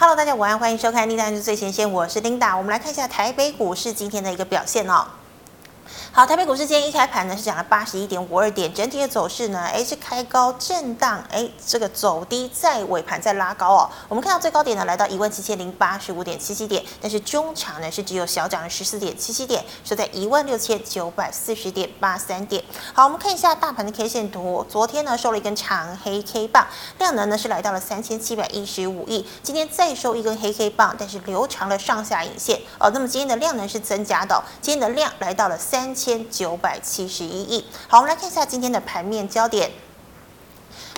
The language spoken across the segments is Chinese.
Hello，大家午安，欢迎收看《Linda 最前线》，我是 Linda。我们来看一下台北股市今天的一个表现哦。好，台北股市今天一开盘呢是涨了八十一点五二点，整体的走势呢，哎是开高震荡，哎这个走低，在尾盘再拉高哦。我们看到最高点呢来到一万七千零八十五点七七点，但是中场呢是只有小涨了十四点七七点，收在一万六千九百四十点八三点。好，我们看一下大盘的 K 线图，昨天呢收了一根长黑 K 棒，量能呢是来到了三千七百一十五亿，今天再收一根黑 K 棒，但是留长了上下影线哦。那么今天的量能是增加的，今天的量来到了三。千九百七十一亿。好，我们来看一下今天的盘面焦点。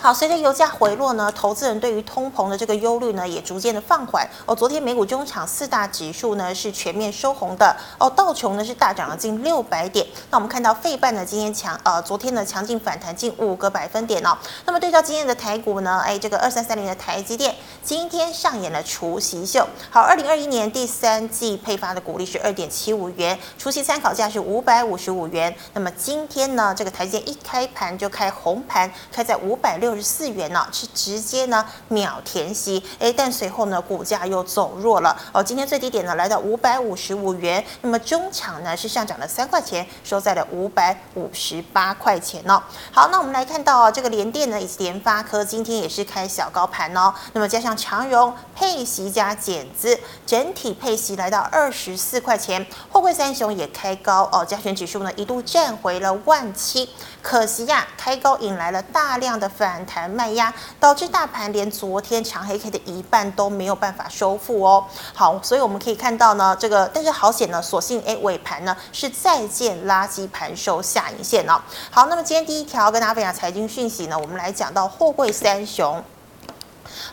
好，随着油价回落呢，投资人对于通膨的这个忧虑呢，也逐渐的放缓。哦，昨天美股中场四大指数呢是全面收红的。哦，道琼呢是大涨了近六百点。那我们看到费半呢今天强，呃，昨天呢强劲反弹近五个百分点哦。那么对照今天的台股呢，哎，这个二三三零的台积电今天上演了除息秀。好，二零二一年第三季配发的股利是二点七五元，除息参考价是五百五十五元。那么今天呢，这个台积电一开盘就开红盘，开在五百六。六十四元呢，是直接呢秒填息，哎，但随后呢股价又走弱了哦，今天最低点呢来到五百五十五元，那么中场呢是上涨了三块钱，收在了五百五十八块钱哦。好，那我们来看到这个联电呢以及联发科今天也是开小高盘哦，那么加上长荣配息加减资，整体配息来到二十四块钱，货柜三雄也开高哦，加权指数呢一度站回了万七，可惜呀、啊，开高引来了大量的反。弹卖压导致大盘连昨天长黑 K 的一半都没有办法收复哦。好，所以我们可以看到呢，这个但是好险呢，所幸哎尾盘呢是再见垃圾盘收下影线哦。好，那么今天第一条跟大家分享财经讯息呢，我们来讲到货柜三雄。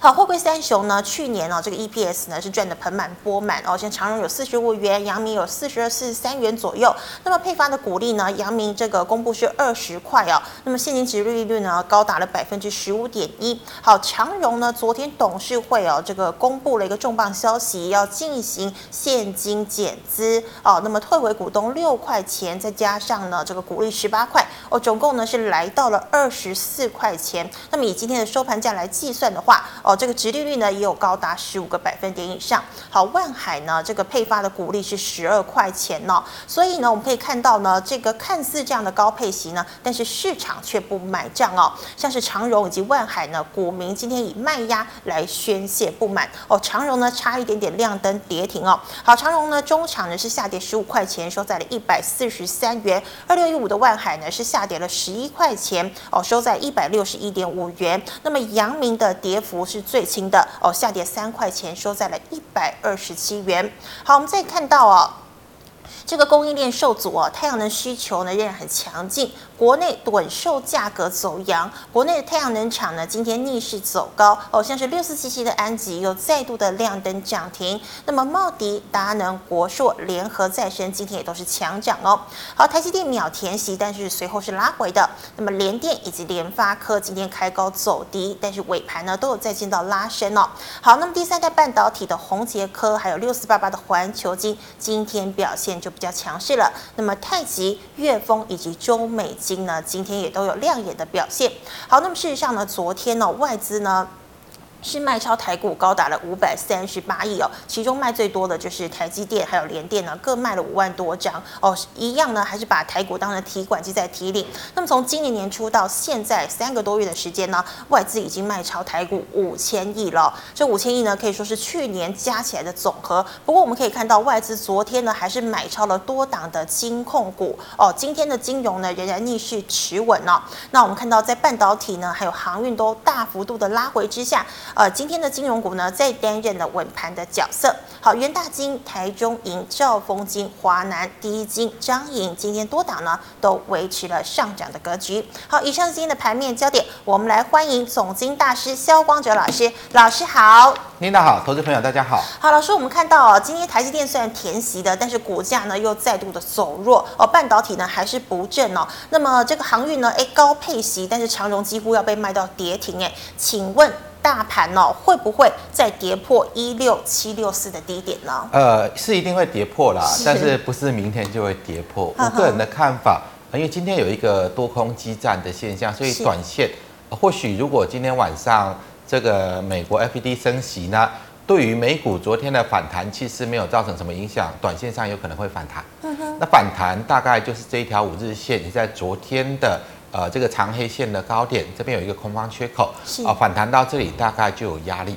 好，货柜三雄呢，去年呢、哦，这个 EPS 呢是赚得盆满钵满哦。像长荣有四十五元，阳明有四十二、四十三元左右。那么配发的股利呢，阳明这个公布是二十块哦。那么现金殖利率呢，高达了百分之十五点一。好，长荣呢，昨天董事会哦，这个公布了一个重磅消息，要进行现金减资哦。那么退回股东六块钱，再加上呢这个股利十八块哦，总共呢是来到了二十四块钱。那么以今天的收盘价来计算的话，哦这个殖利率呢也有高达十五个百分点以上。好，万海呢这个配发的股利是十二块钱呢、哦，所以呢我们可以看到呢，这个看似这样的高配息呢，但是市场却不买账哦。像是长荣以及万海呢，股民今天以卖压来宣泄不满哦。长荣呢差一点点亮灯跌停哦。好，长荣呢中场呢是下跌十五块钱，收在了一百四十三元。二六一五的万海呢是下跌了十一块钱哦，收在一百六十一点五元。那么阳明的跌幅是。最轻的哦，下跌三块钱，收在了一百二十七元。好，我们再看到哦。这个供应链受阻啊，太阳能需求呢仍然很强劲，国内短售价格走扬，国内的太阳能厂呢今天逆势走高哦，像是六四七七的安集又再度的亮灯涨停，那么茂迪、达能、国硕、联合再生今天也都是强涨哦。好，台积电秒填息，但是随后是拉回的。那么联电以及联发科今天开高走低，但是尾盘呢都有再见到拉升哦。好，那么第三代半导体的宏捷科还有六四八八的环球晶今天表现就。比较强势了，那么太极、悦丰以及中美金呢，今天也都有亮眼的表现。好，那么事实上呢，昨天呢，外资呢。是卖超台股高达了五百三十八亿哦，其中卖最多的就是台积电还有联电呢，各卖了五万多张哦，一样呢还是把台股当成提款机在提领。那么从今年年初到现在三个多月的时间呢，外资已经卖超台股五千亿了，这五千亿呢可以说是去年加起来的总和。不过我们可以看到外资昨天呢还是买超了多档的金控股哦，今天的金融呢仍然逆势持稳呢。那我们看到在半导体呢还有航运都大幅度的拉回之下。呃，今天的金融股呢，在担任了稳盘的角色。好，元大金、台中银、兆丰金、华南第一金、张银，今天多档呢都维持了上涨的格局。好，以上是今天的盘面焦点，我们来欢迎总经大师萧光哲老师。老师好，领导好，投资朋友大家好。好，老师，我们看到哦，今天台积电虽然填息的，但是股价呢又再度的走弱哦，半导体呢还是不振哦。那么这个航运呢，哎，高配息，但是长荣几乎要被卖到跌停哎，请问？大盘哦，会不会再跌破一六七六四的低点呢？呃，是一定会跌破啦，是但是不是明天就会跌破？我个人的看法，因为今天有一个多空激战的现象，所以短线或许如果今天晚上这个美国 FED 升息呢，对于美股昨天的反弹，其实没有造成什么影响，短线上有可能会反弹。那反弹大概就是这一条五日线，你在昨天的呃这个长黑线的高点，这边有一个空方缺口，啊，反弹到这里大概就有压力。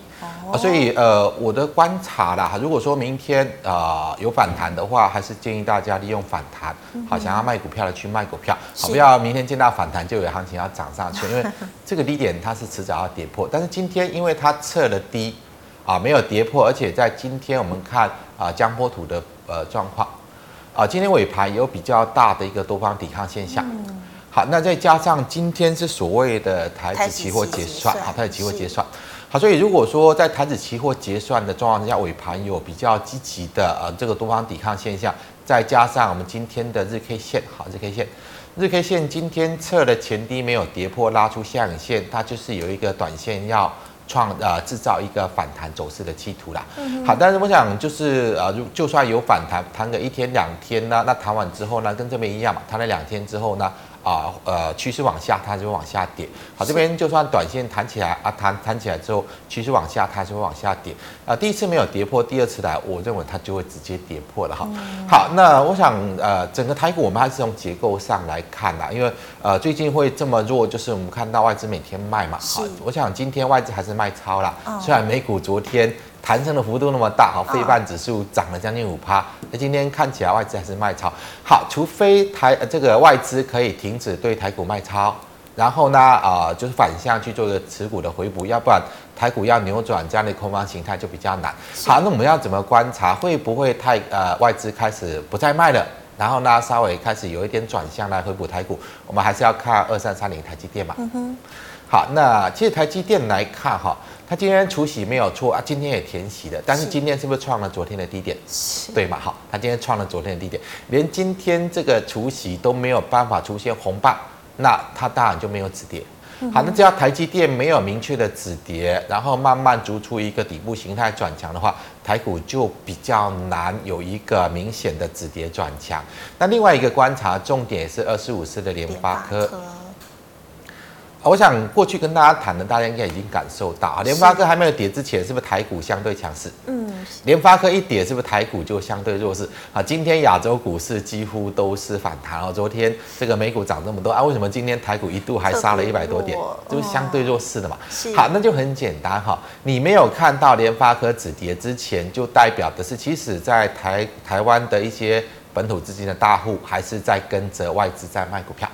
啊，所以呃，我的观察啦，如果说明天啊、呃、有反弹的话，还是建议大家利用反弹，好，想要卖股票的去卖股票，好，不要明天见到反弹就有行情要涨上去，因为 这个低点它是迟早要跌破。但是今天因为它测了低，啊，没有跌破，而且在今天我们看啊江波图的呃状况，啊，今天尾盘有比较大的一个多方抵抗现象。好，那再加上今天是所谓的台指期货结算，好，台指期货结算。好，所以如果说在台指期货结算的状况之下，尾盘有比较积极的呃这个多方抵抗现象，再加上我们今天的日 K 线，好，日 K 线，日 K 线今天测的前低没有跌破，拉出下影线，它就是有一个短线要创呃制造一个反弹走势的企图啦。好，但是我想就是呃，就算有反弹，弹个一天两天呢，那弹完之后呢，跟这边一样嘛，弹了两天之后呢？啊，呃，趋势往下，它就会往下跌。好，这边就算短线弹起来啊，弹弹起来之后，趋势往下，它就会往下跌。啊，第一次没有跌破，第二次来，我认为它就会直接跌破了哈。好，那我想，呃，整个台股我们还是从结构上来看啦，因为呃，最近会这么弱，就是我们看到外资每天卖嘛。好，我想今天外资还是卖超啦。虽然美股昨天。弹升的幅度那么大，好，费半指数涨了将近五趴。那今天看起来外资还是卖超，好，除非台这个外资可以停止对台股卖超，然后呢，啊、呃，就是反向去做一个持股的回补，要不然台股要扭转这样的空方形态就比较难。好，那我们要怎么观察？会不会太呃外资开始不再卖了？然后呢，稍微开始有一点转向来回补台股？我们还是要看二三三零台积电嘛。嗯哼。好，那其实台积电来看哈。它今天除息没有错啊，今天也填息的，但是今天是不是创了昨天的低点？是，对嘛？好，它今天创了昨天的低点，连今天这个除息都没有办法出现红棒，那它当然就没有止跌。好，那只要台积电没有明确的止跌，然后慢慢逐出一个底部形态转强的话，台股就比较难有一个明显的止跌转强。那另外一个观察重点是二四五四的联发科。我想过去跟大家谈的，大家应该已经感受到啊，联发科还没有跌之前，是不是台股相对强势？嗯，联发科一跌，是不是台股就相对弱势？啊，今天亚洲股市几乎都是反弹哦。昨天这个美股涨这么多啊，为什么今天台股一度还杀了一百多点？就是相对弱势的嘛。好，那就很简单哈，你没有看到联发科止跌之前，就代表的是，其实在台台湾的一些本土资金的大户，还是在跟着外资在卖股票。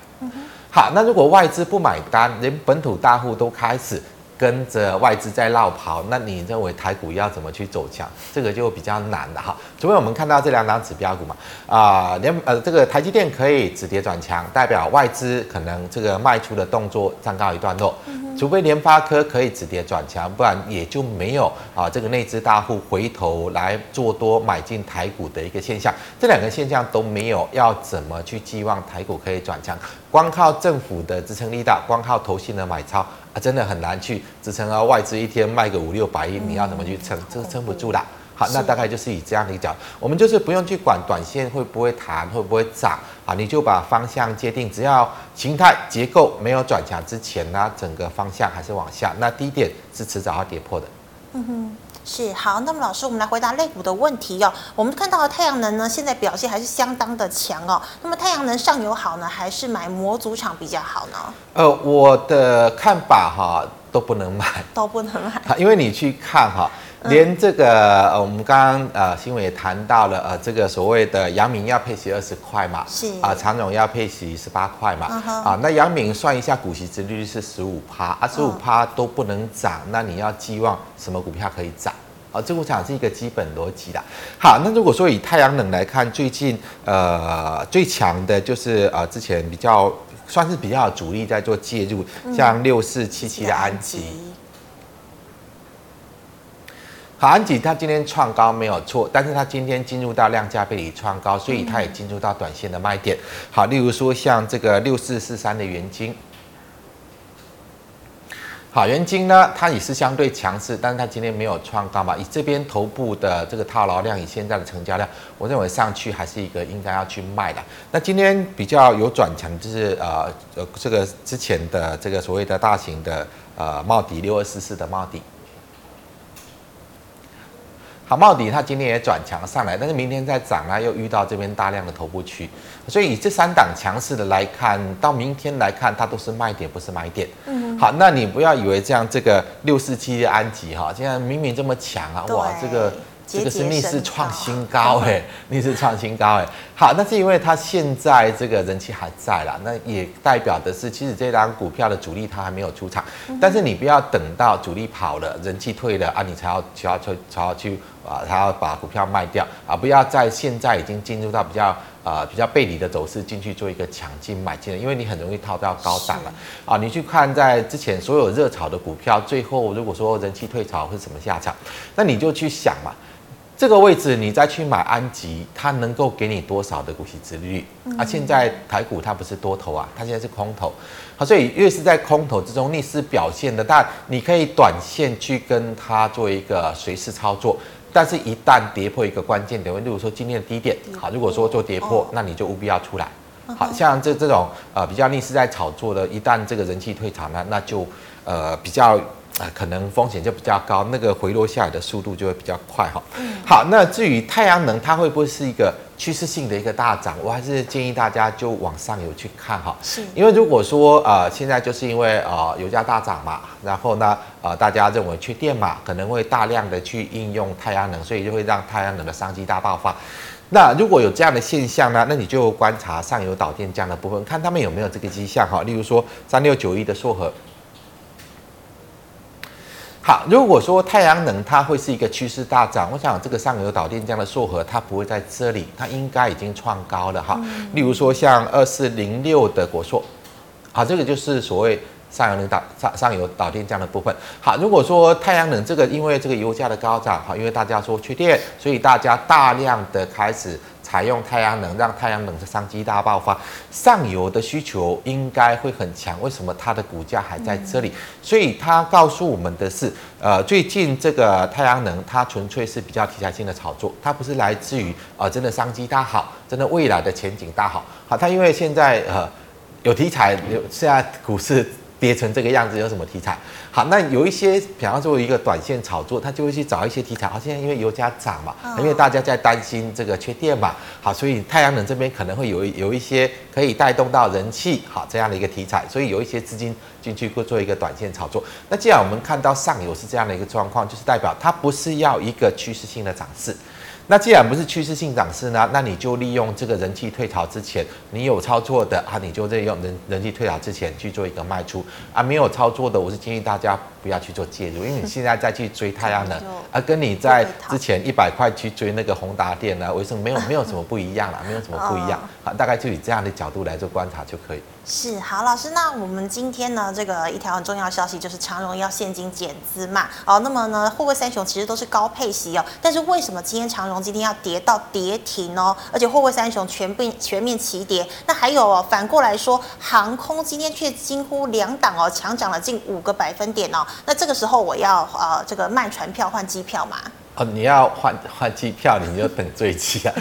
好，那如果外资不买单，连本土大户都开始跟着外资在绕跑，那你认为台股要怎么去走强？这个就比较难了哈。除非我们看到这两档指标股嘛，啊、呃，连呃这个台积电可以止跌转强，代表外资可能这个卖出的动作暂告一段落。除非联发科可以止跌转强，不然也就没有啊这个内资大户回头来做多买进台股的一个现象。这两个现象都没有，要怎么去寄望台股可以转强？光靠政府的支撑力道，光靠投信的买超，真的很难去支撑啊。外资一天卖个五六百亿，你要怎么去撑？这个撑不住啦。好，那大概就是以这样的一个角，我们就是不用去管短线会不会弹，会不会涨啊，你就把方向界定，只要形态结构没有转强之前呢，整个方向还是往下，那低点是迟早要跌破的。嗯哼，是好，那么老师，我们来回答类股的问题哦。我们看到的太阳能呢，现在表现还是相当的强哦。那么太阳能上游好呢，还是买模组厂比较好呢？呃，我的看法哈，都不能买，都不能买，因为你去看哈。连这个呃，我们刚刚呃新闻也谈到了呃，这个所谓的阳明要配息二十块嘛，是啊，长荣要配息十八块嘛，啊，那阳明算一下股息殖利率是十五趴，啊，十五趴都不能涨，那你要寄望什么股票可以涨？啊，这我想是一个基本逻辑啦。好，那如果说以太阳能来看，最近呃最强的就是呃之前比较算是比较主力在做介入，像六四七七的安集。好，安吉它今天创高没有错，但是它今天进入到量价背离创高，所以它也进入到短线的卖点。好，例如说像这个六四四三的元晶，好，元晶呢，它也是相对强势，但是它今天没有创高嘛，以这边头部的这个套牢量，以现在的成交量，我认为上去还是一个应该要去卖的。那今天比较有转强，就是呃呃这个之前的这个所谓的大型的呃茂迪六二四四的茂迪。好，茂迪它今天也转强上来，但是明天再涨呢，又遇到这边大量的头部区，所以以这三档强势的来看，到明天来看，它都是卖点，不是买点。嗯，好，那你不要以为这样这个六四七的安吉哈，现在明明这么强啊，哇，这个。这个是逆势创新高哎，逆势创新高哎，好，那是因为它现在这个人气还在啦，那也代表的是，其实这张股票的主力它还没有出场，但是你不要等到主力跑了，人气退了啊，你才要才要去才要去啊，才要把股票卖掉啊，不要在现在已经进入到比较啊比较背离的走势进去做一个抢进买进了，因为你很容易套到高档了啊。你去看在之前所有热炒的股票，最后如果说人气退潮是什么下场，那你就去想嘛。这个位置你再去买安吉，它能够给你多少的股息殖利率？啊，现在台股它不是多头啊，它现在是空头，好，所以越是在空头之中逆势表现的，但你可以短线去跟它做一个随势操作，但是一旦跌破一个关键点位，例如说今天的低点，好，如果说做跌破，那你就务必要出来。好像这这种呃比较逆势在炒作的，一旦这个人气退场呢，那就呃比较。啊，可能风险就比较高，那个回落下来的速度就会比较快哈。好，那至于太阳能，它会不会是一个趋势性的一个大涨？我还是建议大家就往上游去看哈。是，因为如果说呃现在就是因为呃油价大涨嘛，然后呢呃大家认为缺电嘛，可能会大量的去应用太阳能，所以就会让太阳能的商机大爆发。那如果有这样的现象呢，那你就观察上游导电这样的部分，看他们有没有这个迹象哈。例如说三六九一的硕禾。好，如果说太阳能它会是一个趋势大涨，我想这个上游导电这样的硕禾它不会在这里，它应该已经创高了哈。例如说像二四零六的国硕，好，这个就是所谓上游能导上上游导电这样的部分。好，如果说太阳能这个因为这个油价的高涨，哈，因为大家说缺电，所以大家大量的开始。采用太阳能，让太阳能的商机大爆发，上游的需求应该会很强。为什么它的股价还在这里？所以它告诉我们的是，呃，最近这个太阳能它纯粹是比较题材性的炒作，它不是来自于啊、呃、真的商机大好，真的未来的前景大好。好，它因为现在呃有题材，有现在股市。跌成这个样子有什么题材？好，那有一些，比方说一个短线炒作，他就会去找一些题材。好，现在因为油价涨嘛，因为大家在担心这个缺电嘛，好，所以太阳能这边可能会有有一些可以带动到人气，好，这样的一个题材，所以有一些资金进去会做一个短线炒作。那既然我们看到上游是这样的一个状况，就是代表它不是要一个趋势性的涨势。那既然不是趋势性涨势呢，那你就利用这个人气退潮之前，你有操作的啊，你就利用人人气退潮之前去做一个卖出啊。没有操作的，我是建议大家不要去做介入，因为你现在再去追太阳能啊，跟你在之前一百块去追那个宏达电呢，为什么没有 没有什么不一样啦？没有什么不一样，好，大概就以这样的角度来做观察就可以。是好，老师，那我们今天呢，这个一条很重要的消息就是长荣要现金减资嘛。哦，那么呢，货柜三雄其实都是高配息哦，但是为什么今天长荣今天要跌到跌停哦？而且货柜三雄全部全面齐跌，那还有哦，反过来说，航空今天却几乎两档哦，强涨了近五个百分点哦。那这个时候我要呃这个卖船票换机票嘛？哦，你要换换机票，你就等最期啊？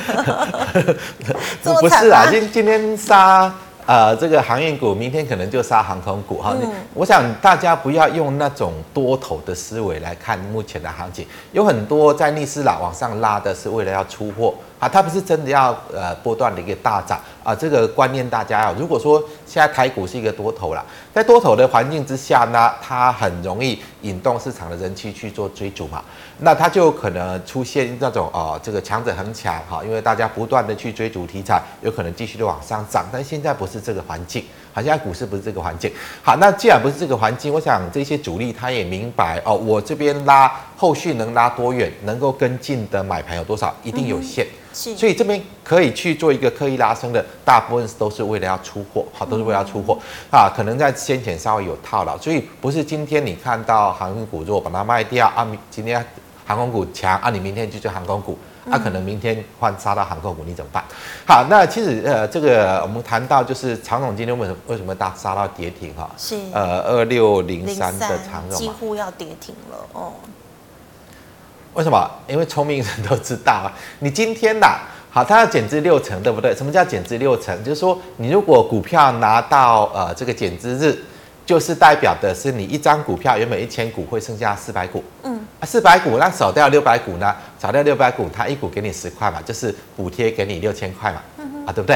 不是啊，今今天杀。呃，这个航运股明天可能就杀航空股哈。嗯、我想大家不要用那种多头的思维来看目前的行情，有很多在逆势拉往上拉的是为了要出货啊，它不是真的要呃波段的一个大涨啊。这个观念大家要，如果说现在台股是一个多头啦，在多头的环境之下呢，它很容易引动市场的人气去做追逐嘛。那它就可能出现那种哦，这个强者恒强哈，因为大家不断的去追逐题材，有可能继续的往上涨。但现在不是这个环境，好像股市不是这个环境。好，那既然不是这个环境，我想这些主力他也明白哦，我这边拉后续能拉多远，能够跟进的买盘有多少，一定有限。是，所以这边可以去做一个刻意拉升的，大部分都是为了要出货，好，都是为了要出货啊。可能在先前稍微有套牢，所以不是今天你看到航空股如果把它卖掉啊，今天。航空股强啊，你明天就做航空股，啊，可能明天换杀到航空股，你怎么办？好，那其实呃，这个我们谈到就是长总今天为什么为什么大杀到跌停哈？是呃二六零三的长总几乎要跌停了哦。为什么？因为聪明人都知道啊，你今天呐，好，它要减资六成，对不对？什么叫减资六成？就是说你如果股票拿到呃这个减资日，就是代表的是你一张股票原本一千股会剩下四百股，嗯。啊，四百股那少掉六百股呢？少掉六百股，它一股给你十块嘛，就是补贴给你六千块嘛，嗯啊，对不对？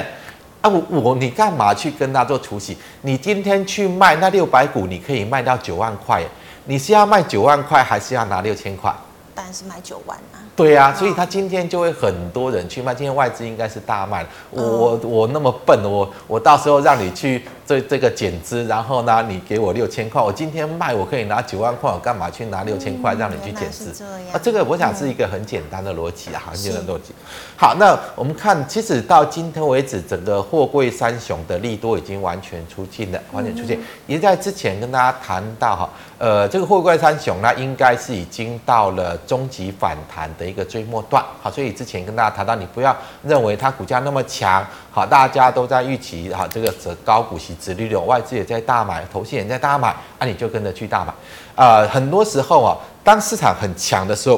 啊，我我你干嘛去跟他做除息？你今天去卖那六百股，你可以卖到九万块，你是要卖九万块，还是要拿六千块？当然是买九万啊。对啊，所以他今天就会很多人去卖。今天外资应该是大卖。我我那么笨，我我到时候让你去这这个减资，然后呢，你给我六千块，我今天卖我可以拿九万块，我干嘛去拿六千块让你去减资？这啊，这个我想是一个很简单的逻辑啊，很简单的逻辑。好，那我们看，其实到今天为止，整个货柜三雄的利多已经完全出尽了，完全出尽。也在之前跟大家谈到哈，呃，这个货柜三雄呢，应该是已经到了终极反弹的一个最末段。好，所以之前跟大家谈到，你不要认为它股价那么强，好，大家都在预期哈，这个是高股息、殖利率，外资也在大买，投信也在大买，那、啊、你就跟着去大买。呃，很多时候啊，当市场很强的时候，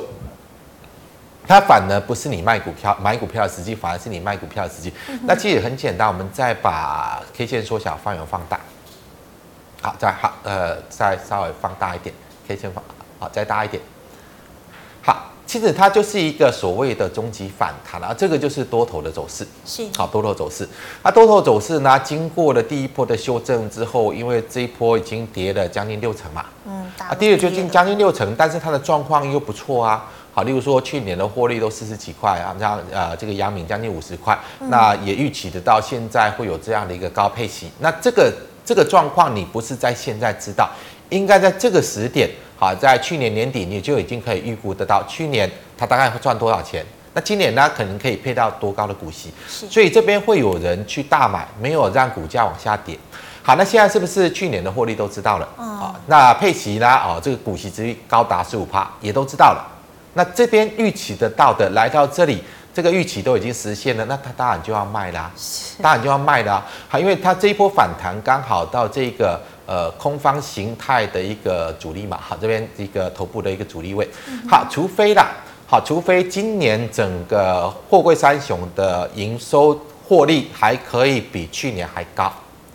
它反而不是你卖股票、买股票的时机，反而是你卖股票的时机。嗯、那其实很简单，我们再把 K 线缩小，范围放大。好，再好，呃，再稍微放大一点，K 线放好，再大一点。好，其实它就是一个所谓的终极反弹啊，这个就是多头的走势。是，好，多头走势。那多头走势呢，经过了第一波的修正之后，因为这一波已经跌了将近六成嘛，嗯，啊，跌了就近将近六成，但是它的状况又不错啊。好，例如说去年的获利都四十几块啊，像呃这个阳明将近五十块，那也预期得到现在会有这样的一个高配息，那这个。这个状况你不是在现在知道，应该在这个时点，好，在去年年底你就已经可以预估得到，去年它大概会赚多少钱，那今年呢可能可以配到多高的股息，所以这边会有人去大买，没有让股价往下跌。好，那现在是不是去年的获利都知道了？啊，那配息呢？哦，这个股息之率高达十五趴，也都知道了。那这边预期得到的来到这里。这个预期都已经实现了，那它当然就要卖啦，当然就要卖啦。好，因为它这一波反弹刚好到这个呃空方形态的一个阻力嘛，好，这边一个头部的一个阻力位。好，除非啦，好，除非今年整个货柜三雄的营收获利还可以比去年还高。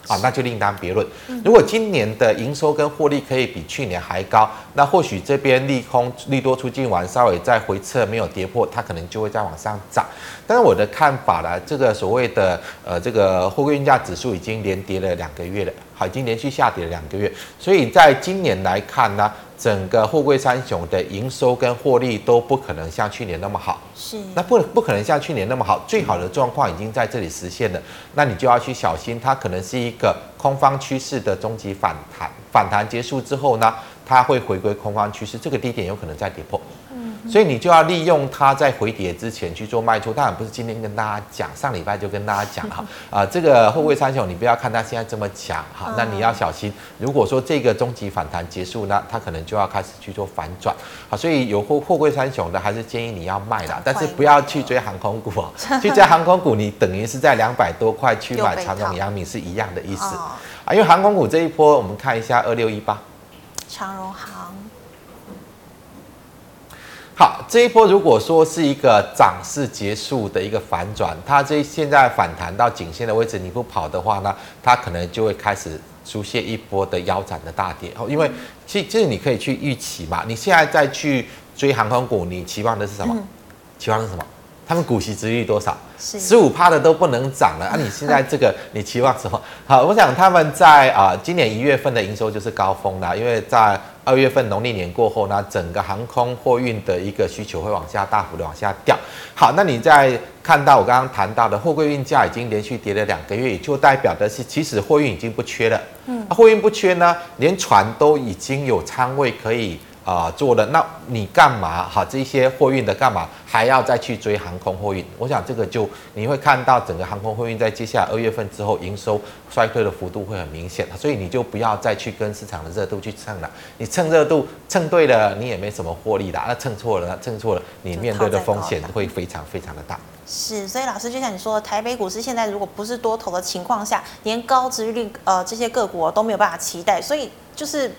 啊，那就另当别论。如果今年的营收跟获利可以比去年还高，那或许这边利空利多出尽完，稍微再回撤没有跌破，它可能就会再往上涨。但是我的看法呢，这个所谓的呃这个货柜运价指数已经连跌了两个月了，好，已经连续下跌了两个月，所以在今年来看呢。整个货柜三雄的营收跟获利都不可能像去年那么好，是，那不不可能像去年那么好，最好的状况已经在这里实现了，那你就要去小心，它可能是一个空方趋势的终极反弹，反弹结束之后呢，它会回归空方趋势，这个低点有可能再跌破。所以你就要利用它在回跌之前去做卖出，当然不是今天跟大家讲，上礼拜就跟大家讲哈，啊，这个货柜三雄你不要看它现在这么强哈，那你要小心，如果说这个终极反弹结束呢，它可能就要开始去做反转，好，所以有货货柜三雄的还是建议你要卖啦，但是不要去追航空股哦，去追航空股你等于是在两百多块去买长荣阳明是一样的意思。啊，因为航空股这一波我们看一下二六一八，长荣航。好，这一波如果说是一个涨势结束的一个反转，它这现在反弹到颈线的位置，你不跑的话呢，它可能就会开始出现一波的腰斩的大跌。哦因为其实你可以去预期嘛，你现在再去追航空股，你期望的是什么？嗯、期望的是什么？他们股息殖利率多少？十五趴的都不能涨了啊！你现在这个你期望什么？好，我想他们在啊、呃、今年一月份的营收就是高峰啦，因为在二月份农历年过后呢，整个航空货运的一个需求会往下大幅的往下掉。好，那你在看到我刚刚谈到的货柜运价已经连续跌了两个月，也就代表的是其实货运已经不缺了。嗯，货运不缺呢，连船都已经有仓位可以。啊、做了，那你干嘛？哈，这些货运的干嘛还要再去追航空货运？我想这个就你会看到整个航空货运在接下来二月份之后营收衰退的幅度会很明显，所以你就不要再去跟市场的热度去蹭了。你蹭热度蹭对了，你也没什么获利的；那蹭错了，蹭错了，你面对的风险会非常非常的大。是，所以老师就像你说的，台北股市现在如果不是多头的情况下，连高值率呃这些个股都没有办法期待，所以就是。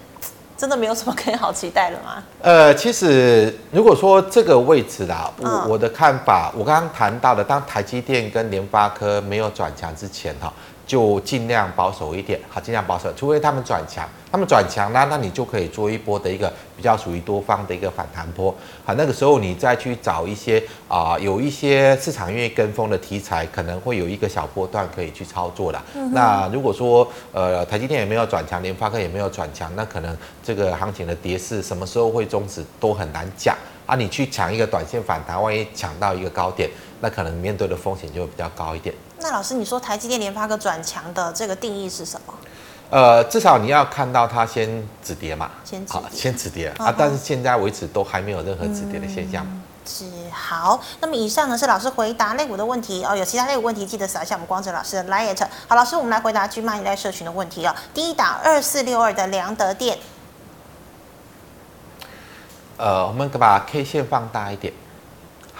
真的没有什么可以好期待了吗？呃，其实如果说这个位置啦，我我的看法，我刚刚谈到的，当台积电跟联发科没有转强之前哈，就尽量保守一点，好，尽量保守，除非他们转强，他们转强呢，那你就可以做一波的一个比较属于多方的一个反弹波，好，那个时候你再去找一些啊、呃，有一些市场愿意跟风的题材，可能会有一个小波段可以去操作的。嗯、那如果说呃台积电也没有转强，联发科也没有转强，那可能这个行情的跌势什么时候会终止都很难讲啊。你去抢一个短线反弹，万一抢到一个高点，那可能面对的风险就会比较高一点。那老师，你说台积电、联发科转强的这个定义是什么？呃，至少你要看到它先止跌嘛，先止跌，好，先止跌、嗯、啊。但是现在为止都还没有任何止跌的现象。嗯、是好，那么以上呢是老师回答类股的问题哦。有其他类股问题，记得扫一下我们光哲老师的 LINE。好，老师，我们来回答 GMoney 在社群的问题哦。第一档二四六二的良德店，呃，我们把 K 线放大一点。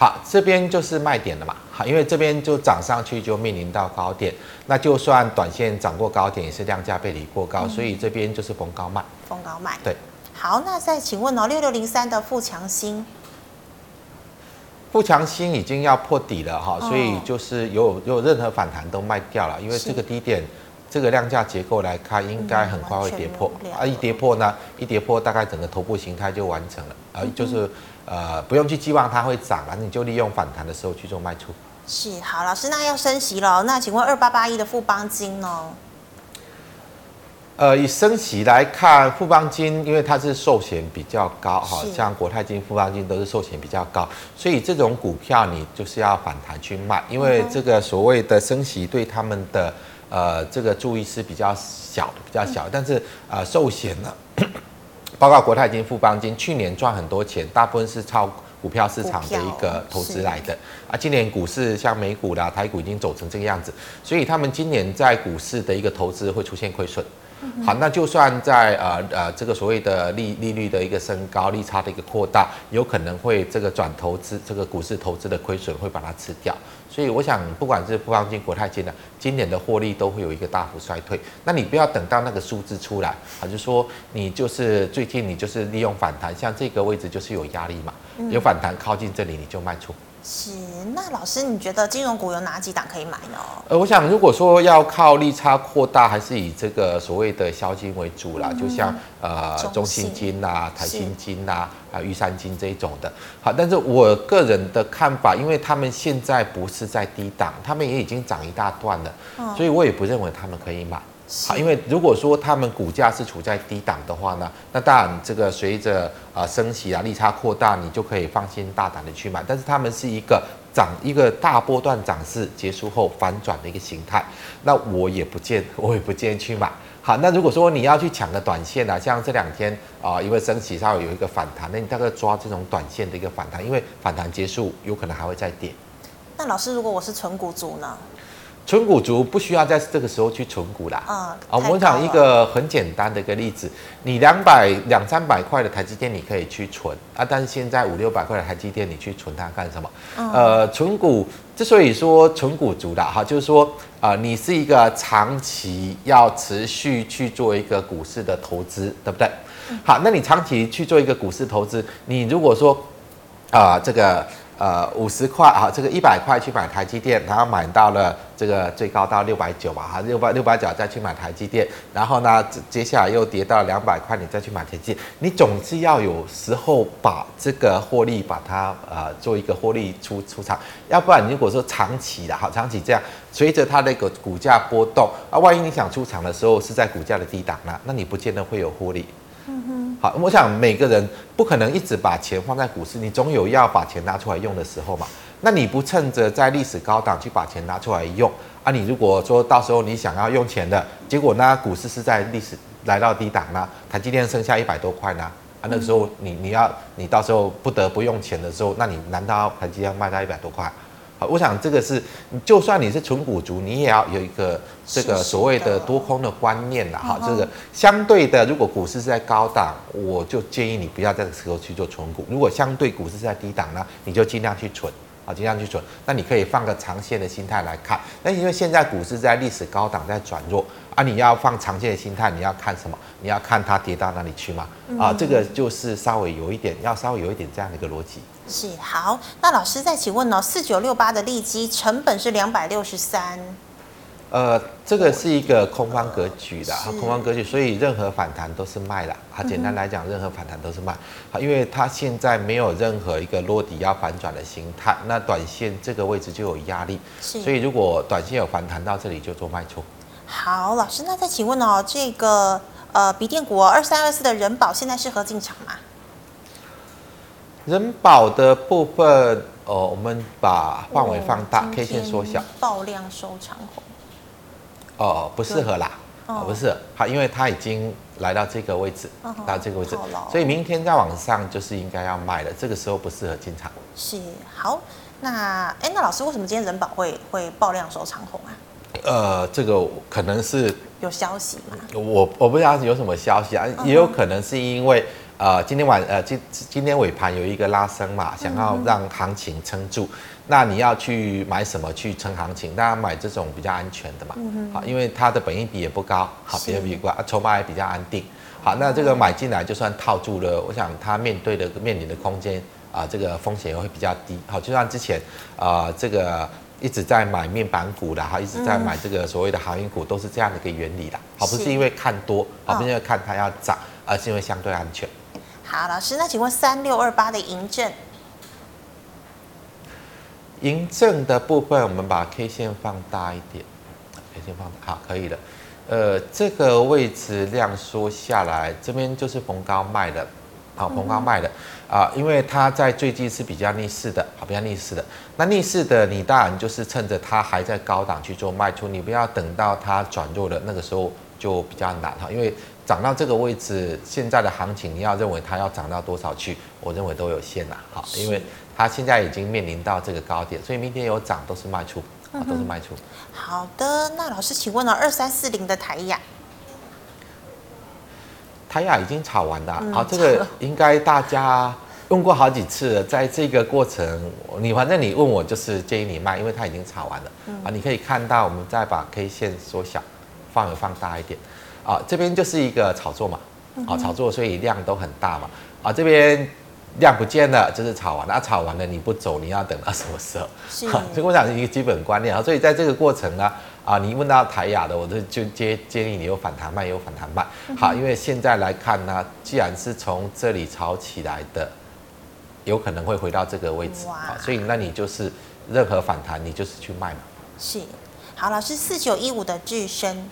好，这边就是卖点了嘛。好，因为这边就涨上去就面临到高点，那就算短线涨过高点，也是量价背离过高，嗯、所以这边就是逢高卖。逢高卖。对。好，那再请问哦，六六零三的富强新，富强新已经要破底了哈，所以就是有有任何反弹都卖掉了，因为这个低点，这个量价结构来看，应该很快会跌破。啊，一跌破呢，一跌破大概整个头部形态就完成了，啊，就是。呃，不用去寄望它会涨了，你就利用反弹的时候去做卖出。是，好，老师，那要升息了，那请问二八八一的富邦金呢？呃，以升息来看，富邦金因为它是寿险比较高，哈，像国泰金、富邦金都是寿险比较高，所以这种股票你就是要反弹去卖，因为这个所谓的升息对他们的呃这个注意是比较小的，比较小，嗯、但是啊、呃，寿险呢？包括国泰金、富邦金，去年赚很多钱，大部分是超股票市场的一个投资来的啊。今年股市像美股啦、台股已经走成这个样子，所以他们今年在股市的一个投资会出现亏损。好，那就算在呃呃这个所谓的利利率的一个升高、利差的一个扩大，有可能会这个转投资这个股市投资的亏损会把它吃掉。所以我想，不管是富邦金、国泰金呢，今年的获利都会有一个大幅衰退。那你不要等到那个数字出来，啊，就说你就是最近你就是利用反弹，像这个位置就是有压力嘛，有反弹靠近这里你就卖出。是，那老师，你觉得金融股有哪几档可以买呢？呃，我想如果说要靠利差扩大，还是以这个所谓的消金为主啦，嗯、就像呃中信金啊、台新金啊、啊玉山金这一种的。好，但是我个人的看法，因为他们现在不是在低档，他们也已经涨一大段了，嗯、所以我也不认为他们可以买。好，因为如果说他们股价是处在低档的话呢，那当然这个随着啊升息啊利差扩大，你就可以放心大胆的去买。但是他们是一个涨一个大波段涨势结束后反转的一个形态，那我也不建 我也不建议去买。好，那如果说你要去抢个短线啊，像这两天啊、因为升息稍微有一个反弹，那你大概抓这种短线的一个反弹，因为反弹结束有可能还会再跌。那老师，如果我是纯股族呢？存股族不需要在这个时候去存股啦。嗯，啊，我们讲一个很简单的一个例子，你两百两三百块的台积电你可以去存啊，但是现在五六百块的台积电你去存它干什么？嗯、呃，存股之所以说存股族的哈，就是说啊、呃，你是一个长期要持续去做一个股市的投资，对不对？嗯、好，那你长期去做一个股市投资，你如果说啊、呃，这个。呃，五十块啊，这个一百块去买台积电，然后买到了这个最高到六百九吧，哈，六百六百九再去买台积电，然后呢，接下来又跌到两百块，你再去买台积，你总是要有时候把这个获利把它呃做一个获利出出场，要不然如果说长期的哈，长期这样随着它那个股价波动啊，万一你想出场的时候是在股价的低档呢，那你不见得会有获利。好，我想每个人不可能一直把钱放在股市，你总有要把钱拿出来用的时候嘛。那你不趁着在历史高档去把钱拿出来用啊？你如果说到时候你想要用钱的结果呢，股市是在历史来到低档呢，台积电剩下一百多块呢，啊，那个时候你你要你到时候不得不用钱的时候，那你难道台积电卖到一百多块？我想这个是，就算你是纯股族，你也要有一个这个所谓的多空的观念了哈。这个相对的，如果股市是在高档，我就建议你不要在这个时候去做存股；如果相对股市是在低档呢，你就尽量去存啊，尽量去存。那你可以放个长线的心态来看。那因为现在股市在历史高档在转弱啊，你要放长线的心态，你要看什么？你要看它跌到哪里去嘛？啊，这个就是稍微有一点，要稍微有一点这样的一个逻辑。是好，那老师再请问哦，四九六八的利基成本是两百六十三，呃，这个是一个空方格局的，是空方格局，所以任何反弹都是卖的。啊，简单来讲，任何反弹都是卖。好，因为它现在没有任何一个落底要反转的形态，那短线这个位置就有压力。是所以如果短线有反弹到这里，就做卖出。好，老师，那再请问哦，这个呃，笔电股二三二四的人保现在适合进场吗？仁宝的部分，哦，我们把范围放大，K 线缩小，爆量收长红。哦，不适合啦，哦，不是，好，因为它已经来到这个位置，来到这个位置，所以明天再往上就是应该要卖了，这个时候不适合进场。是，好，那哎，那老师为什么今天人保会会爆量收长红啊？呃，这个可能是有消息嘛？我我不知道有什么消息啊，也有可能是因为呃今天晚呃今今天尾盘有一个拉升嘛，想要让行情撑住。那你要去买什么去撑行情？大家买这种比较安全的嘛，好，因为它的本益比也不高，好，本益比不高，筹码也比较安定，好，那这个买进来就算套住了，我想它面对的面临的空间啊，这个风险也会比较低，好，就像之前啊，这个一直在买面板股的，哈，一直在买这个所谓的航运股，都是这样的一个原理啦，好，不是因为看多，好，不是因为看它要涨，而是因为相对安全。好，老师，那请问三六二八的盈正。盈正的部分，我们把 K 线放大一点，K 线放大，好，可以了。呃，这个位置量缩下来，这边就是逢高卖的，好，逢高卖的啊，因为它在最近是比较逆势的，好，比较逆势的。那逆势的，你当然就是趁着它还在高档去做卖出，你不要等到它转弱了那个时候就比较难哈，因为涨到这个位置，现在的行情你要认为它要涨到多少去，我认为都有限了，好，因为。它现在已经面临到这个高点，所以明天有涨都是卖出，啊，都是卖出。好的，那老师，请问了二三四零的台亚，台亚已经炒完了，好，这个应该大家用过好几次了，在这个过程，你反正你问我就是建议你卖，因为它已经炒完了，啊，你可以看到，我们再把 K 线缩小，范围放大一点，啊，这边就是一个炒作嘛，啊，炒作，所以量都很大嘛，啊，这边。量不见了，就是炒完了。啊炒完了你不走，你要等到什么时候？是。所以我讲一个基本观念啊。所以在这个过程呢，啊，你问到台亚的，我就就建建议你有反弹卖，有反弹卖。好，因为现在来看呢，既然是从这里炒起来的，有可能会回到这个位置。哇。所以那你就是任何反弹，你就是去卖嘛。是。好，老师，四九一五的智伸。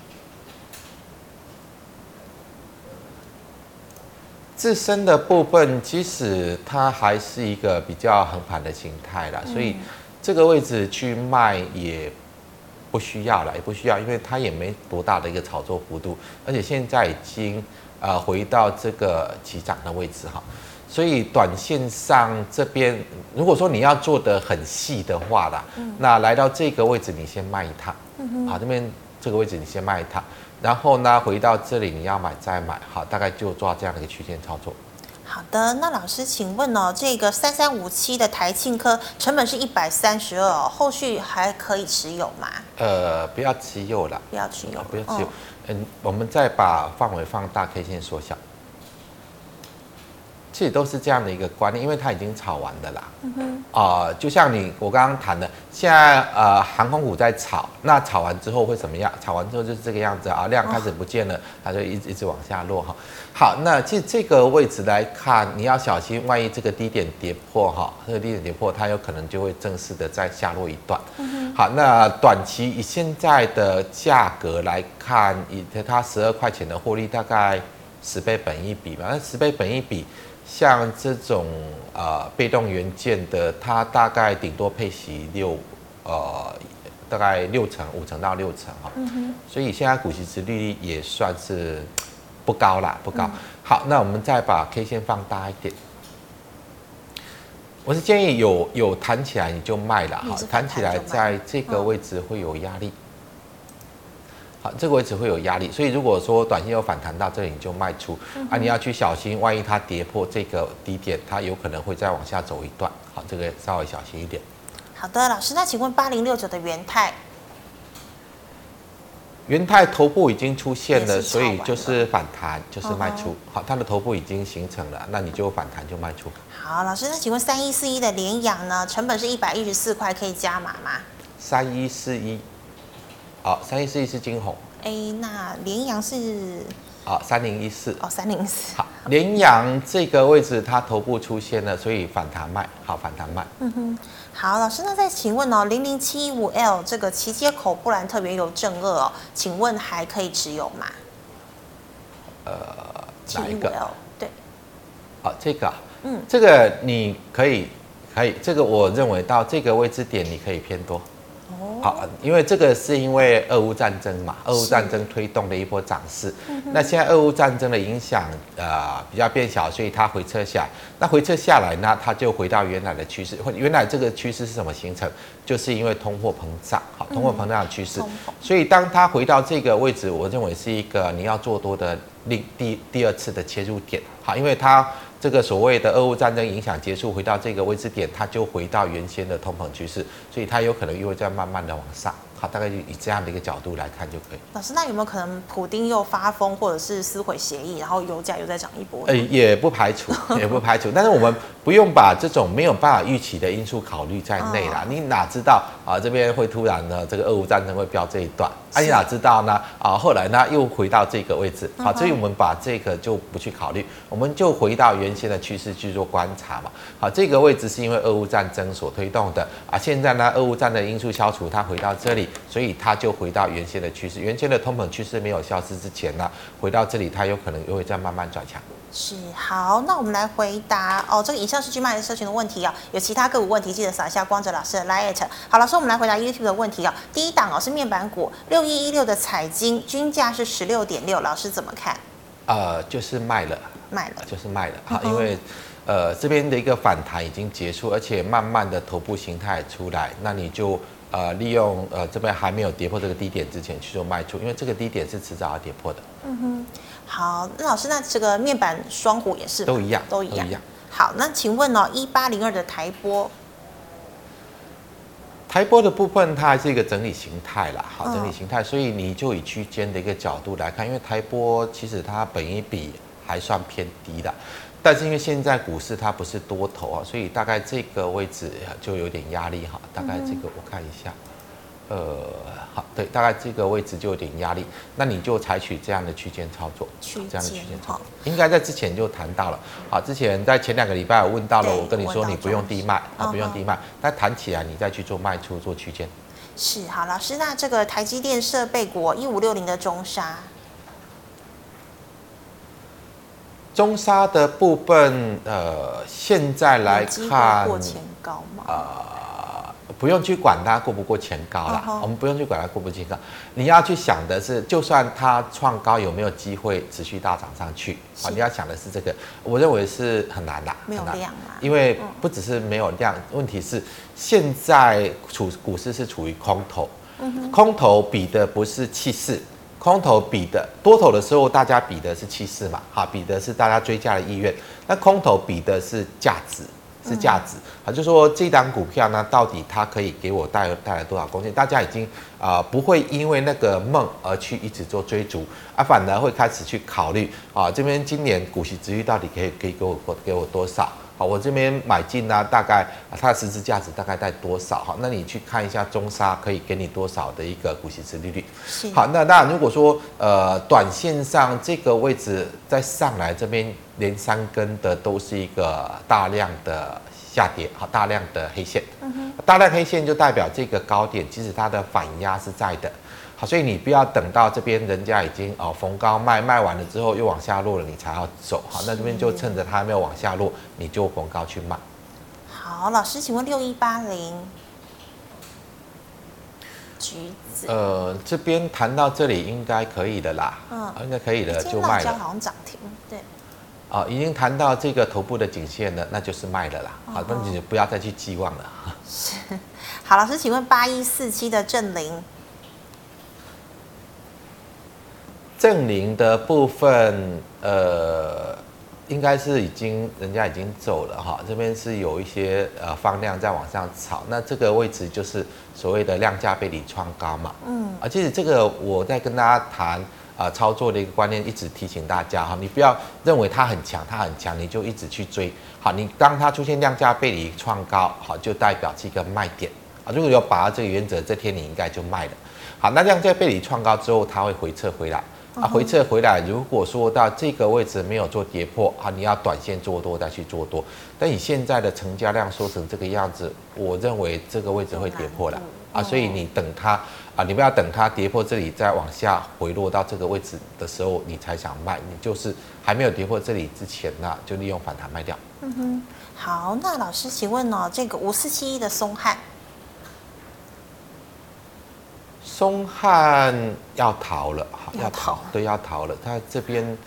自身的部分，其实它还是一个比较横盘的形态啦，所以这个位置去卖也不需要了，也不需要，因为它也没多大的一个炒作幅度，而且现在已经呃回到这个起涨的位置哈，所以短线上这边如果说你要做的很细的话啦，那来到这个位置你先卖一趟，好，这边这个位置你先卖一趟。然后呢，回到这里你要买再买，好，大概就做这样的一个区间操作。好的，那老师请问哦，这个三三五七的台庆科成本是一百三十二哦，后续还可以持有吗？呃，不要持有了，不要持有，不要持有。嗯，我们再把范围放大，K 线缩小。其实都是这样的一个观念，因为它已经炒完的啦。啊、呃，就像你我刚刚谈的，现在呃航空股在炒，那炒完之后会怎么样？炒完之后就是这个样子啊，量开始不见了，哦、它就一直一直往下落哈。好，那其实这个位置来看，你要小心，万一这个低点跌破哈，这个低点跌破，它有可能就会正式的再下落一段。好，那短期以现在的价格来看，以它十二块钱的获利，大概十倍本一比吧，那十倍本一比。像这种呃被动元件的，它大概顶多配息六呃大概六成五成到六成哈，嗯、哼所以现在股息值利率也算是不高啦，不高。嗯、好，那我们再把 K 线放大一点，我是建议有有弹起来你就卖了哈，弹起来在这个位置会有压力。好，这个位置会有压力，所以如果说短线有反弹到这里，你就卖出、嗯、啊，你要去小心，万一它跌破这个低点，它有可能会再往下走一段。好，这个稍微小心一点。好的，老师，那请问八零六九的元泰，元泰头部已经出现了，所以就是反弹，就是卖出。嗯、好，它的头部已经形成了，那你就反弹就卖出。好，老师，那请问三一四一的联阳呢？成本是一百一十四块，可以加码吗？三一四一。好，三一四一是金宏。哎，那联阳是？好，三零一四。哦，三零四。好，联阳这个位置它头部出现了，所以反弹卖。好，反弹卖。嗯哼。好，老师，那再请问哦，零零七一五 L 这个奇杰口布兰特原油正二哦，请问还可以持有吗？呃，哪一个？对。好，这个。嗯。这个你可以。可以，这个我认为到这个位置点你可以偏多。好，因为这个是因为俄乌战争嘛，俄乌战争推动的一波涨势。那现在俄乌战争的影响呃比较变小，所以它回撤下。那回撤下来呢，它就回到原来的趋势。或原来这个趋势是什么形成？就是因为通货膨胀，好，通货膨胀的趋势。所以当它回到这个位置，我认为是一个你要做多的另第第二次的切入点。好，因为它。这个所谓的俄乌战争影响结束，回到这个位置点，它就回到原先的通膨趋势，所以它有可能又会再慢慢的往上。好，大概就以这样的一个角度来看就可以。老师，那有没有可能普丁又发疯，或者是撕毁协议，然后油价又再涨一波？呃，也不排除，也不排除。但是我们不用把这种没有办法预期的因素考虑在内啦。你哪知道啊？这边会突然呢，这个俄乌战争会飙这一段？啊，你哪知道呢？啊，后来呢又回到这个位置。好，所以我们把这个就不去考虑，我们就回到原先的趋势去做观察嘛。好，这个位置是因为俄乌战争所推动的啊。现在呢，俄乌战的因素消除，它回到这里。所以它就回到原先的趋势，原先的通膨趋势没有消失之前呢，回到这里，它有可能又会再慢慢转强。是，好，那我们来回答哦，这个以上是 GMoney 社群的问题啊、哦，有其他个股问题记得扫一下光哲老师的 LINE。好，老师，我们来回答 YouTube 的问题啊、哦，第一档哦是面板股六一一六的彩晶，均价是十六点六，老师怎么看？呃，就是卖了，卖了，就是卖了。好，因为呃这边的一个反弹已经结束，而且慢慢的头部形态出来，那你就。呃，利用呃这边还没有跌破这个低点之前去做卖出，因为这个低点是迟早要跌破的。嗯哼，好，那老师，那这个面板双虎也是都一样，都一样。一样好，那请问哦，一八零二的台波，台波的部分它还是一个整理形态啦，好，整理形态，所以你就以区间的一个角度来看，因为台波其实它本一比还算偏低的。但是因为现在股市它不是多头啊，所以大概这个位置就有点压力哈。大概这个我看一下，呃，好，对，大概这个位置就有点压力。那你就采取这样的区间操作，这样的区间操作，应该在之前就谈到了。好，之前在前两个礼拜我问到了，我跟你说你不用低卖，啊，不用低卖。但谈起来你再去做卖出做区间。是，好，老师，那这个台积电设备股一五六零的中砂。中沙的部分，呃，现在来看，过前高吗？呃，不用去管它过不过前高啦，uh huh. 我们不用去管它过不过前高。你要去想的是，就算它创高，有没有机会持续大涨上去？啊是，你要想的是这个，我认为是很难的，没有量啊。因为不只是没有量，问题是现在处股市是处于空头，嗯、空头比的不是气势。空头比的多头的时候，大家比的是气势嘛，哈，比的是大家追加的意愿。那空头比的是价值，是价值。好，就说这档股票呢，到底它可以给我带带来多少贡献？大家已经啊、呃，不会因为那个梦而去一直做追逐，啊，反而会开始去考虑啊，这边今年股息殖利率到底可以可以给我给我多少？好，我这边买进呢，大概它的实质价值大概在多少？哈，那你去看一下中沙可以给你多少的一个股息值利率？是。好，那当然如果说呃，短线上这个位置再上来，这边连三根的都是一个大量的下跌，好，大量的黑线。嗯。大量黑线就代表这个高点，其实它的反压是在的。好，所以你不要等到这边人家已经哦逢高卖卖完了之后又往下落了，你才要走。好，那这边就趁着它还没有往下落，你就逢高去卖。好，老师，请问六一八零橘子？呃，这边谈到这里应该可以的啦。嗯，应该可以的，就卖了。好像涨停，对。哦，已经谈到这个头部的颈线了，那就是卖了啦。好，那你就不要再去寄望了。是。好，老师，请问八一四七的正凌。正凌的部分，呃，应该是已经人家已经走了哈，这边是有一些呃放量在往上炒，那这个位置就是所谓的量价背离创高嘛，嗯，啊，其实这个我在跟大家谈啊、呃、操作的一个观念，一直提醒大家哈，你不要认为它很强，它很强，你就一直去追，好，你当它出现量价背离创高，好，就代表是一个卖点。啊。如果有把握这个原则，这天你应该就卖了。好，那量价背离创高之后，它会回撤回来。啊，回撤回来，如果说到这个位置没有做跌破，啊，你要短线做多再去做多。但你现在的成交量缩成这个样子，我认为这个位置会跌破了啊，所以你等它啊，你不要等它跌破这里再往下回落到这个位置的时候，你才想卖，你就是还没有跌破这里之前呢，就利用反弹卖掉。嗯哼，好，那老师请问呢、哦，这个五四七一的松汉。松汉要逃了，好要逃，对，要逃了。它这边，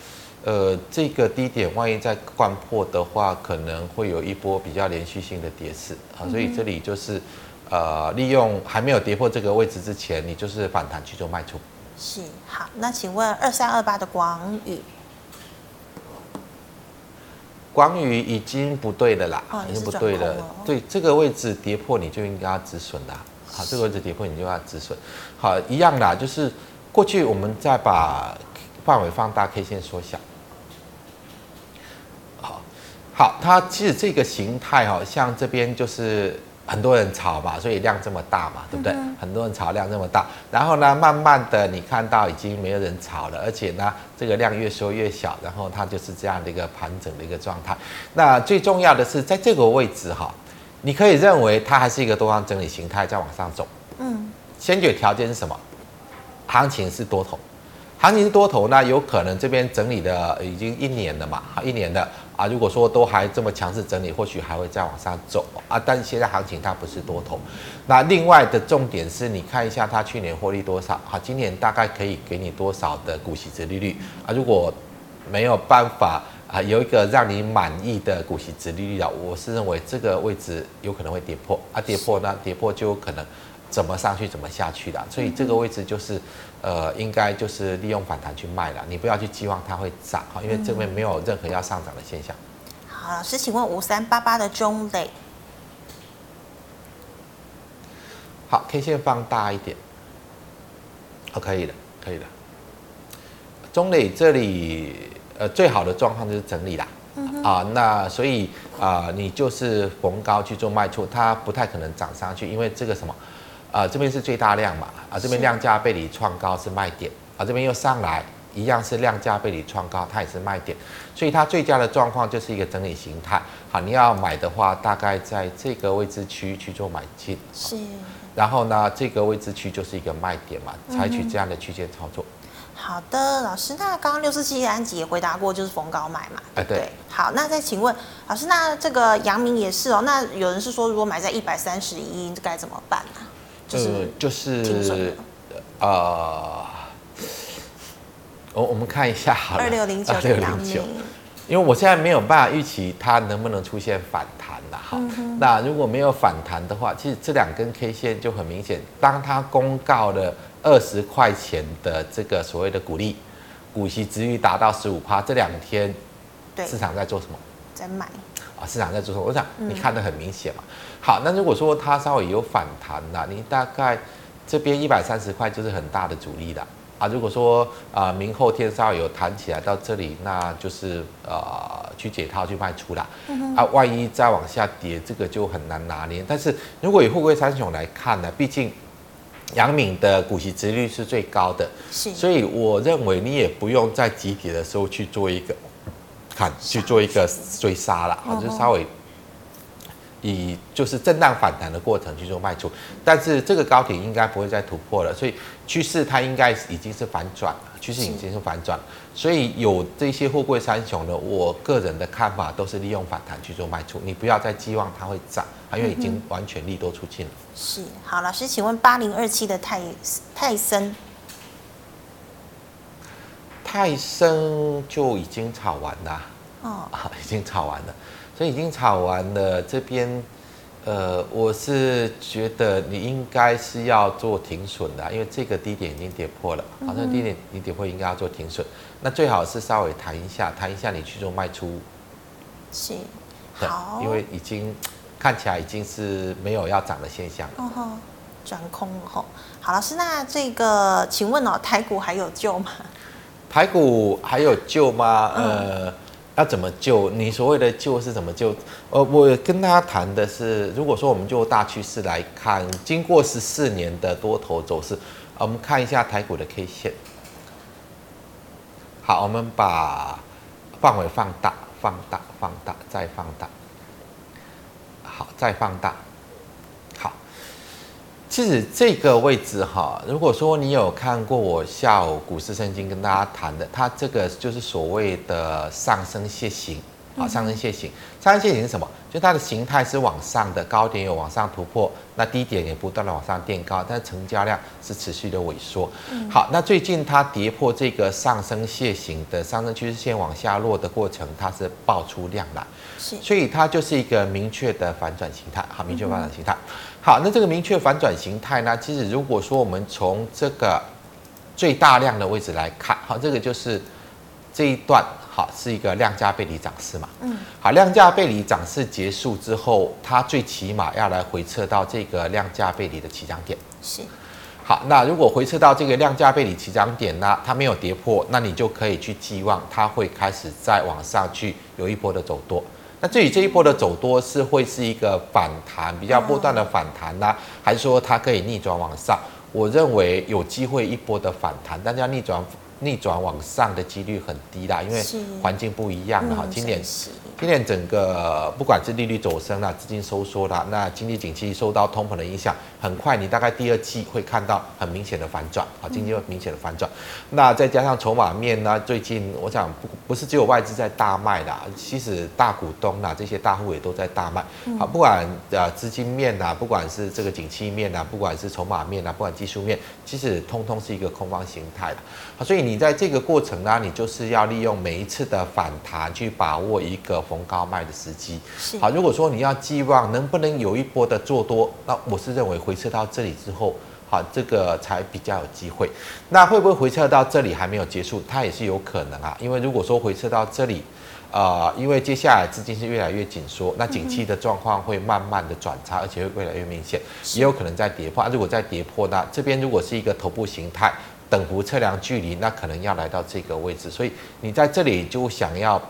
呃，这个低点万一再掼破的话，可能会有一波比较连续性的跌势啊。所以这里就是，呃，利用还没有跌破这个位置之前，你就是反弹去做卖出。是，好，那请问二三二八的广宇，广宇已经不对了啦，哦、已经不对了。对，这个位置跌破，你就应该要止损的。好，这个位置跌破，你就要止损。好，一样的，就是过去我们再把范围放大，K 线缩小。好，好，它其实这个形态哈，像这边就是很多人炒嘛，所以量这么大嘛，对不对？嗯、很多人炒量这么大，然后呢，慢慢的你看到已经没有人炒了，而且呢，这个量越缩越小，然后它就是这样的一个盘整的一个状态。那最重要的是在这个位置哈。你可以认为它还是一个多方整理形态在往上走。嗯，先决条件是什么？行情是多头，行情是多头，那有可能这边整理的已经一年了嘛？一年的啊，如果说都还这么强势整理，或许还会再往上走啊。但是现在行情它不是多头。那另外的重点是你看一下它去年获利多少？好，今年大概可以给你多少的股息折利率啊？如果没有办法。啊，有一个让你满意的股息值利率啊，我是认为这个位置有可能会跌破。啊，跌破呢，跌破就有可能怎么上去怎么下去的，所以这个位置就是，呃，应该就是利用反弹去卖了，你不要去期望它会涨哈，因为这边没有任何要上涨的现象。好，老师，请问五三八八的中磊，好，K 线放大一点，好，可以的，可以的，中磊这里。呃，最好的状况就是整理啦，嗯、啊，那所以啊，你就是逢高去做卖出，它不太可能涨上去，因为这个什么，啊，这边是最大量嘛，啊，这边量价背离创高是卖点，啊，这边又上来，一样是量价背离创高，它也是卖点，所以它最佳的状况就是一个整理形态，好，你要买的话，大概在这个位置区去做买进，是，然后呢，这个位置区就是一个卖点嘛，采取这样的区间操作。嗯好的，老师，那刚刚六四七安吉也回答过，就是逢高买嘛，对不对？好，那再请问老师，那这个阳明也是哦，那有人是说，如果买在一百三十一，该怎么办呢？就是、呃、就是呃，我我们看一下好了，二六零九，二六零九，因为我现在没有办法预期它能不能出现反弹了哈。嗯、那如果没有反弹的话，其实这两根 K 线就很明显，当它公告了。二十块钱的这个所谓的股利，股息殖率达到十五趴，这两天市场在做什么？在买啊，市场在做什么？我想你看得很明显嘛。好，那如果说它稍微有反弹了，你大概这边一百三十块就是很大的阻力了啊。如果说啊明后天稍微有弹起来到这里，那就是呃去解套去卖出了啊。万一再往下跌，这个就很难拿捏。但是如果以富贵三雄来看呢，毕竟。阳明的股息值率是最高的，是，所以我认为你也不用在集体的时候去做一个看去做一个追杀了，啊，就稍微以就是震荡反弹的过程去做卖出，但是这个高点应该不会再突破了，所以趋势它应该已经是反转了，趋势已经是反转，所以有这些货柜三雄的，我个人的看法都是利用反弹去做卖出，你不要再寄望它会涨。因为已经完全利多出尽了。是，好，老师，请问八零二七的泰泰森，泰森就已经炒完了。哦，已经炒完了，所以已经炒完了。这边，呃，我是觉得你应该是要做停损的，因为这个低点已经跌破了。好，这个低点你跌破应该要做停损。那最好是稍微弹一下，弹一下你去做卖出。是，好，因为已经。看起来已经是没有要涨的现象了。哦吼，转空了吼。好，老师，那这个请问哦，台股还有救吗？台股还有救吗？嗯、呃，要怎么救？你所谓的救是怎么救？呃，我跟大家谈的是，如果说我们就大趋势来看，经过十四年的多头走势，我们看一下台股的 K 线。好，我们把范围放大、放大、放大，再放大。好，再放大。好，其实这个位置哈，如果说你有看过我下午股市圣经跟大家谈的，它这个就是所谓的上升楔形。啊，上升楔形，上升楔形是什么？就它的形态是往上的，高点有往上突破，那低点也不断的往上垫高，但是成交量是持续的萎缩。嗯、好，那最近它跌破这个上升楔形的上升趋势线往下落的过程，它是爆出量来，所以它就是一个明确的反转形态。好，明确反转形态。好，那这个明确反转形态呢，其实如果说我们从这个最大量的位置来看，好，这个就是这一段。好，是一个量价背离涨势嘛？嗯，好，量价背离涨势结束之后，它最起码要来回撤到这个量价背离的起涨点。是，好，那如果回撤到这个量价背离起涨点呢，它没有跌破，那你就可以去寄望它会开始再往上去有一波的走多。那至于这一波的走多是会是一个反弹，比较波段的反弹呢，还是说它可以逆转往上？我认为有机会一波的反弹，但是要逆转。逆转往上的几率很低啦，因为环境不一样了哈。今年。今年整个不管是利率走升啦，资金收缩啦，那经济景气受到通膨的影响，很快你大概第二季会看到很明显的反转啊，经济会明显的反转。那再加上筹码面呢，最近我想不不是只有外资在大卖啦，其实大股东啦，这些大户也都在大卖。好，不管呃资金面呐，不管是这个景气面呐，不管是筹码面呐，不管技术面，其实通通是一个空方形态的。好，所以你在这个过程呢，你就是要利用每一次的反弹去把握一个。逢高卖的时机，好。如果说你要寄望能不能有一波的做多，那我是认为回撤到这里之后，好，这个才比较有机会。那会不会回撤到这里还没有结束？它也是有可能啊。因为如果说回撤到这里，呃，因为接下来资金是越来越紧缩，那景气的状况会慢慢的转差，而且会越来越明显，也有可能再跌破。如果再跌破，那这边如果是一个头部形态，等幅测量距离，那可能要来到这个位置。所以你在这里就想要。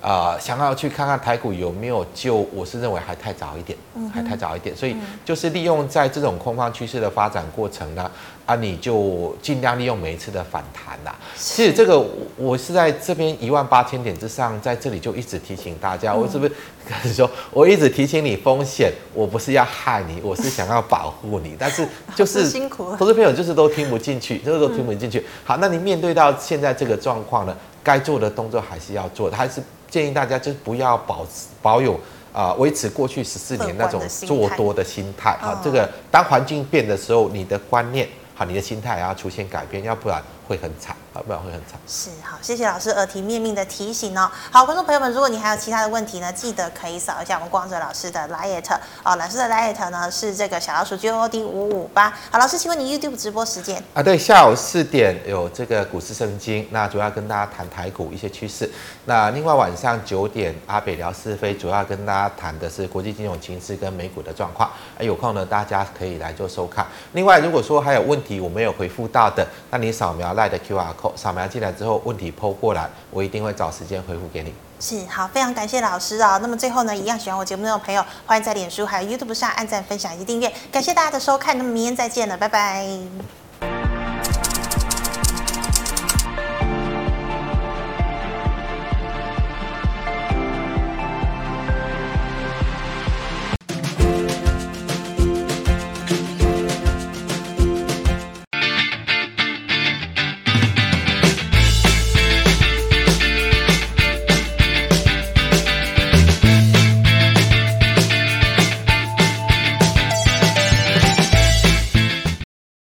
呃，想要去看看台股有没有救，我是认为还太早一点，还太早一点，所以就是利用在这种空方趋势的发展过程呢，啊，你就尽量利用每一次的反弹啦。其实这个我是在这边一万八千点之上，在这里就一直提醒大家，我是不是开始说，我一直提醒你风险，我不是要害你，我是想要保护你，但是 就是辛苦，投资朋友就是都听不进去，就是都听不进去。好，那你面对到现在这个状况呢，该做的动作还是要做，还是。建议大家就不要保持保有啊，维持过去十四年那种做多的心态啊。这个当环境变的时候，你的观念好，你的心态也要出现改变，要不然会很惨。不然会很惨。是好，谢谢老师耳提面命的提醒哦。好，观众朋友们，如果你还有其他的问题呢，记得可以扫一下我们光泽老师的 LINE 哦。老师的 LINE 呢是这个小老鼠 GOD 五五八。好，老师，请问你 YouTube 直播时间啊？对，下午四点有这个股市圣经，那主要跟大家谈台股一些趋势。那另外晚上九点阿北聊是非，主要跟大家谈的是国际金融情势跟美股的状况。有空呢，大家可以来做收看。另外，如果说还有问题我没有回复到的，那你扫描 LINE 的 QR code。扫描进来之后，问题抛过来，我一定会找时间回复给你。是好，非常感谢老师啊、那么最后呢，一样喜欢我节目的朋友，欢迎在脸书还有 YouTube 上按赞、分享以及订阅。感谢大家的收看，那么明天再见了，拜拜。